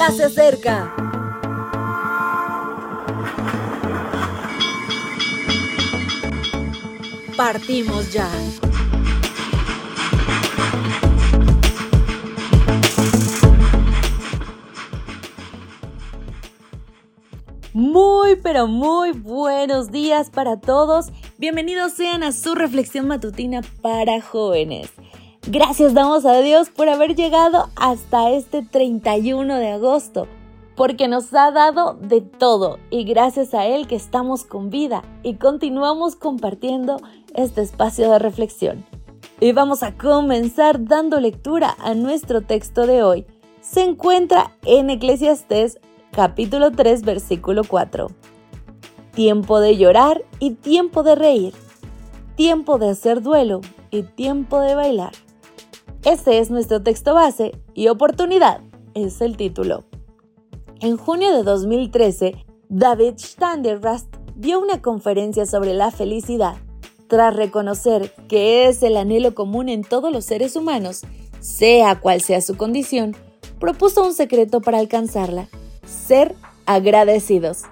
ya se acerca. Partimos ya. Muy, pero muy buenos días para todos. Bienvenidos sean a su reflexión matutina para jóvenes. Gracias damos a Dios por haber llegado hasta este 31 de agosto, porque nos ha dado de todo y gracias a Él que estamos con vida y continuamos compartiendo este espacio de reflexión. Y vamos a comenzar dando lectura a nuestro texto de hoy. Se encuentra en Eclesiastés capítulo 3 versículo 4. Tiempo de llorar y tiempo de reír. Tiempo de hacer duelo y tiempo de bailar. Este es nuestro texto base y oportunidad es el título. En junio de 2013, David Standerast dio una conferencia sobre la felicidad. Tras reconocer que es el anhelo común en todos los seres humanos, sea cual sea su condición, propuso un secreto para alcanzarla, ser agradecidos.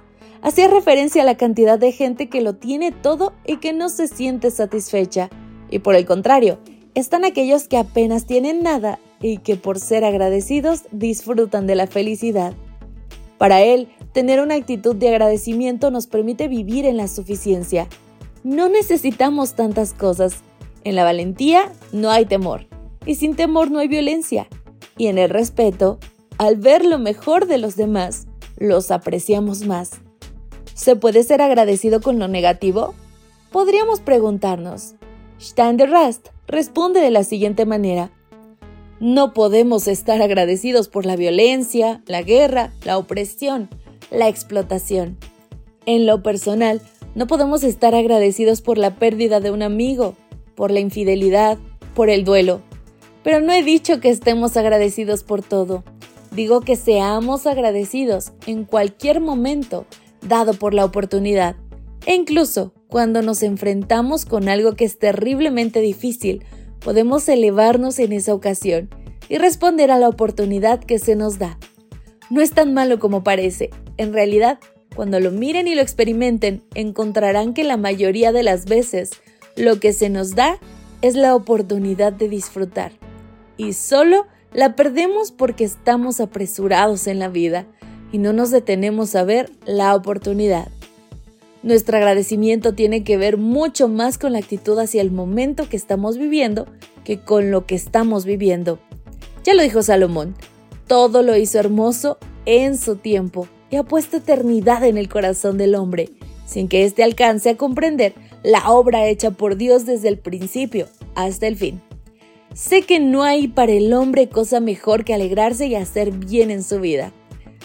Hacía referencia a la cantidad de gente que lo tiene todo y que no se siente satisfecha, y por el contrario, están aquellos que apenas tienen nada y que por ser agradecidos disfrutan de la felicidad. Para él, tener una actitud de agradecimiento nos permite vivir en la suficiencia. No necesitamos tantas cosas. En la valentía no hay temor, y sin temor no hay violencia. Y en el respeto, al ver lo mejor de los demás, los apreciamos más. ¿Se puede ser agradecido con lo negativo? Podríamos preguntarnos. Rast responde de la siguiente manera. No podemos estar agradecidos por la violencia, la guerra, la opresión, la explotación. En lo personal, no podemos estar agradecidos por la pérdida de un amigo, por la infidelidad, por el duelo. Pero no he dicho que estemos agradecidos por todo. Digo que seamos agradecidos en cualquier momento dado por la oportunidad. E incluso cuando nos enfrentamos con algo que es terriblemente difícil, podemos elevarnos en esa ocasión y responder a la oportunidad que se nos da. No es tan malo como parece. En realidad, cuando lo miren y lo experimenten, encontrarán que la mayoría de las veces lo que se nos da es la oportunidad de disfrutar. Y solo la perdemos porque estamos apresurados en la vida y no nos detenemos a ver la oportunidad. Nuestro agradecimiento tiene que ver mucho más con la actitud hacia el momento que estamos viviendo que con lo que estamos viviendo. Ya lo dijo Salomón, todo lo hizo hermoso en su tiempo y ha puesto eternidad en el corazón del hombre, sin que éste alcance a comprender la obra hecha por Dios desde el principio hasta el fin. Sé que no hay para el hombre cosa mejor que alegrarse y hacer bien en su vida.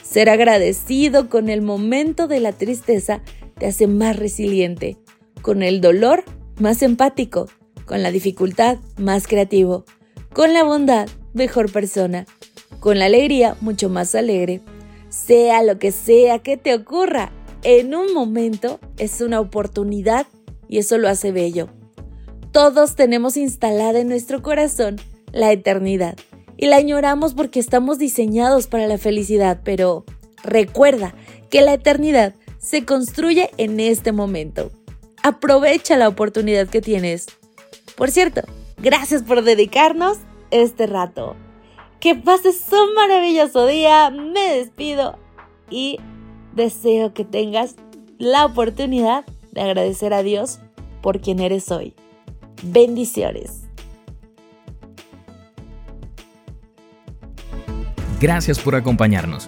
Ser agradecido con el momento de la tristeza te hace más resiliente, con el dolor más empático, con la dificultad más creativo, con la bondad mejor persona, con la alegría mucho más alegre. Sea lo que sea que te ocurra, en un momento es una oportunidad y eso lo hace bello. Todos tenemos instalada en nuestro corazón la eternidad y la añoramos porque estamos diseñados para la felicidad, pero recuerda que la eternidad se construye en este momento. Aprovecha la oportunidad que tienes. Por cierto, gracias por dedicarnos este rato. Que pases un maravilloso día. Me despido y deseo que tengas la oportunidad de agradecer a Dios por quien eres hoy. Bendiciones. Gracias por acompañarnos.